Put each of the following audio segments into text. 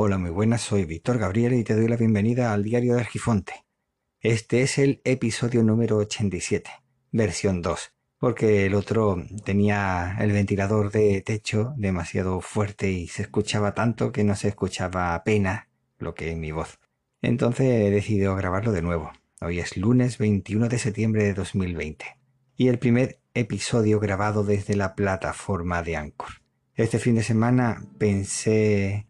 Hola, muy buenas, soy Víctor Gabriel y te doy la bienvenida al diario de Argifonte. Este es el episodio número 87, versión 2, porque el otro tenía el ventilador de techo demasiado fuerte y se escuchaba tanto que no se escuchaba apenas lo que es mi voz. Entonces he decidido grabarlo de nuevo. Hoy es lunes 21 de septiembre de 2020 y el primer episodio grabado desde la plataforma de Anchor. Este fin de semana pensé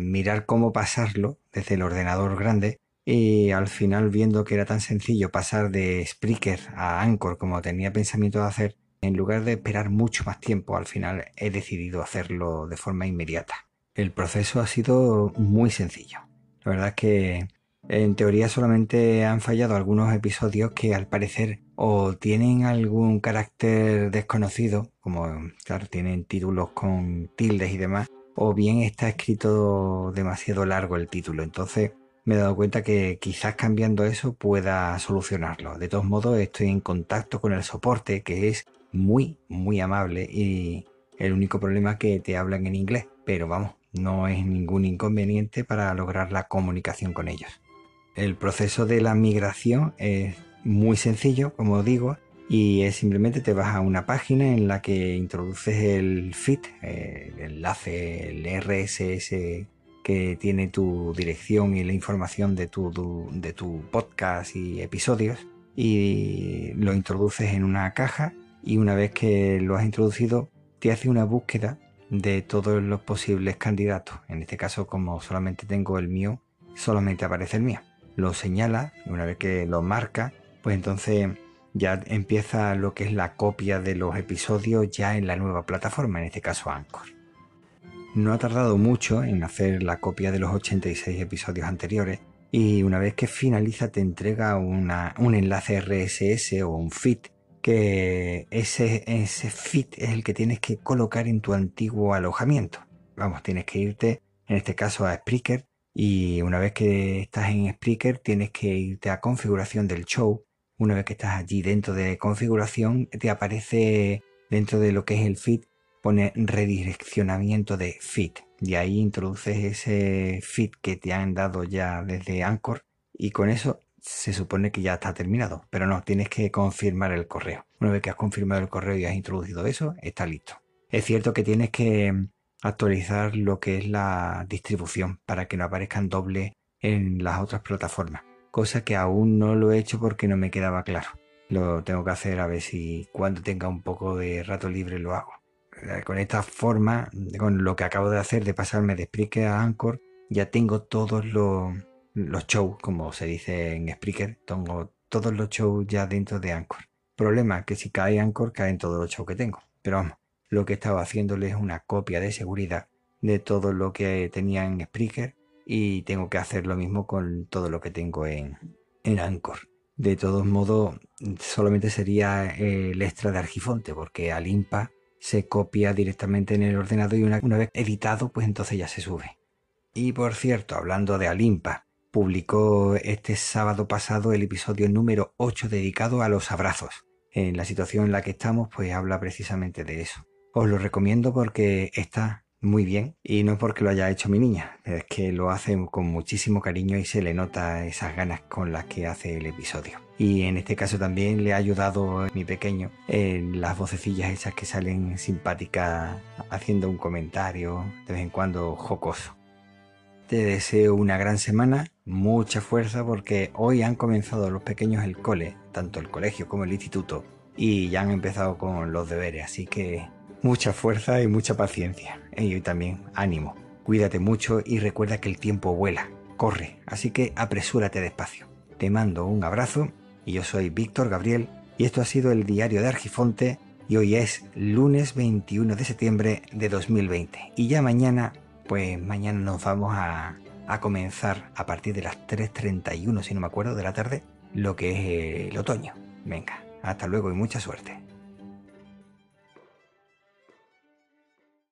mirar cómo pasarlo desde el ordenador grande y al final viendo que era tan sencillo pasar de Spreaker a Anchor como tenía pensamiento de hacer, en lugar de esperar mucho más tiempo, al final he decidido hacerlo de forma inmediata. El proceso ha sido muy sencillo. La verdad es que en teoría solamente han fallado algunos episodios que al parecer o tienen algún carácter desconocido, como claro, tienen títulos con tildes y demás, o bien está escrito demasiado largo el título. Entonces me he dado cuenta que quizás cambiando eso pueda solucionarlo. De todos modos, estoy en contacto con el soporte que es muy, muy amable y el único problema es que te hablan en inglés, pero vamos, no es ningún inconveniente para lograr la comunicación con ellos. El proceso de la migración es muy sencillo, como digo, y simplemente te vas a una página en la que introduces el feed, el enlace, el RSS que tiene tu dirección y la información de de tu podcast y episodios y lo introduces en una caja y una vez que lo has introducido te hace una búsqueda de todos los posibles candidatos. En este caso como solamente tengo el mío, solamente aparece el mío. Lo señala y una vez que lo marca, pues entonces ya empieza lo que es la copia de los episodios ya en la nueva plataforma, en este caso Anchor. No ha tardado mucho en hacer la copia de los 86 episodios anteriores y una vez que finaliza te entrega un enlace RSS o un feed que ese, ese feed es el que tienes que colocar en tu antiguo alojamiento. Vamos, tienes que irte en este caso a Spreaker y una vez que estás en Spreaker tienes que irte a configuración del show una vez que estás allí dentro de configuración, te aparece dentro de lo que es el feed, pone redireccionamiento de feed. Y ahí introduces ese feed que te han dado ya desde Anchor y con eso se supone que ya está terminado. Pero no, tienes que confirmar el correo. Una vez que has confirmado el correo y has introducido eso, está listo. Es cierto que tienes que actualizar lo que es la distribución para que no aparezcan doble en las otras plataformas cosa que aún no lo he hecho porque no me quedaba claro. Lo tengo que hacer a ver si cuando tenga un poco de rato libre lo hago. Eh, con esta forma, con lo que acabo de hacer de pasarme de Spreaker a Anchor, ya tengo todos los, shows, como se dice en Spreaker, tengo todos los shows ya dentro de Anchor. Problema que si cae Anchor, caen todos los shows que tengo. Pero vamos, lo que estaba haciéndole es una copia de seguridad de todo lo que tenía en Spreaker y tengo que hacer lo mismo con todo lo que tengo en, en Anchor. De todos modos, solamente sería el extra de Argifonte, porque Alimpa se copia directamente en el ordenador y una, una, vez editado, pues entonces ya se sube. Y por cierto, hablando de Alimpa, publicó este sábado pasado el episodio número 8 dedicado a los abrazos. En la situación en la que estamos, pues habla precisamente de eso. Os lo recomiendo porque está muy bien y no es porque lo haya hecho mi niña, es que lo hace con muchísimo cariño y se le nota esas ganas con las que hace el episodio. Y en este caso también le ha ayudado mi pequeño en las vocecillas esas que salen simpáticas haciendo un comentario de vez en cuando jocoso. Te deseo una gran semana, mucha fuerza porque hoy han comenzado los pequeños el cole, tanto el colegio como el instituto, y ya han empezado con los deberes, así que mucha fuerza y mucha paciencia. Y también ánimo. Cuídate mucho y recuerda que el tiempo vuela, corre, así que apresúrate despacio. Te mando un abrazo y yo soy Víctor Gabriel y esto ha sido el diario de Argifonte y hoy es lunes 21 de septiembre de 2020. Y ya mañana, pues mañana nos vamos a, a comenzar a partir de las 3.31, si no me acuerdo, de la tarde, lo que es el otoño. Venga, hasta luego y mucha suerte.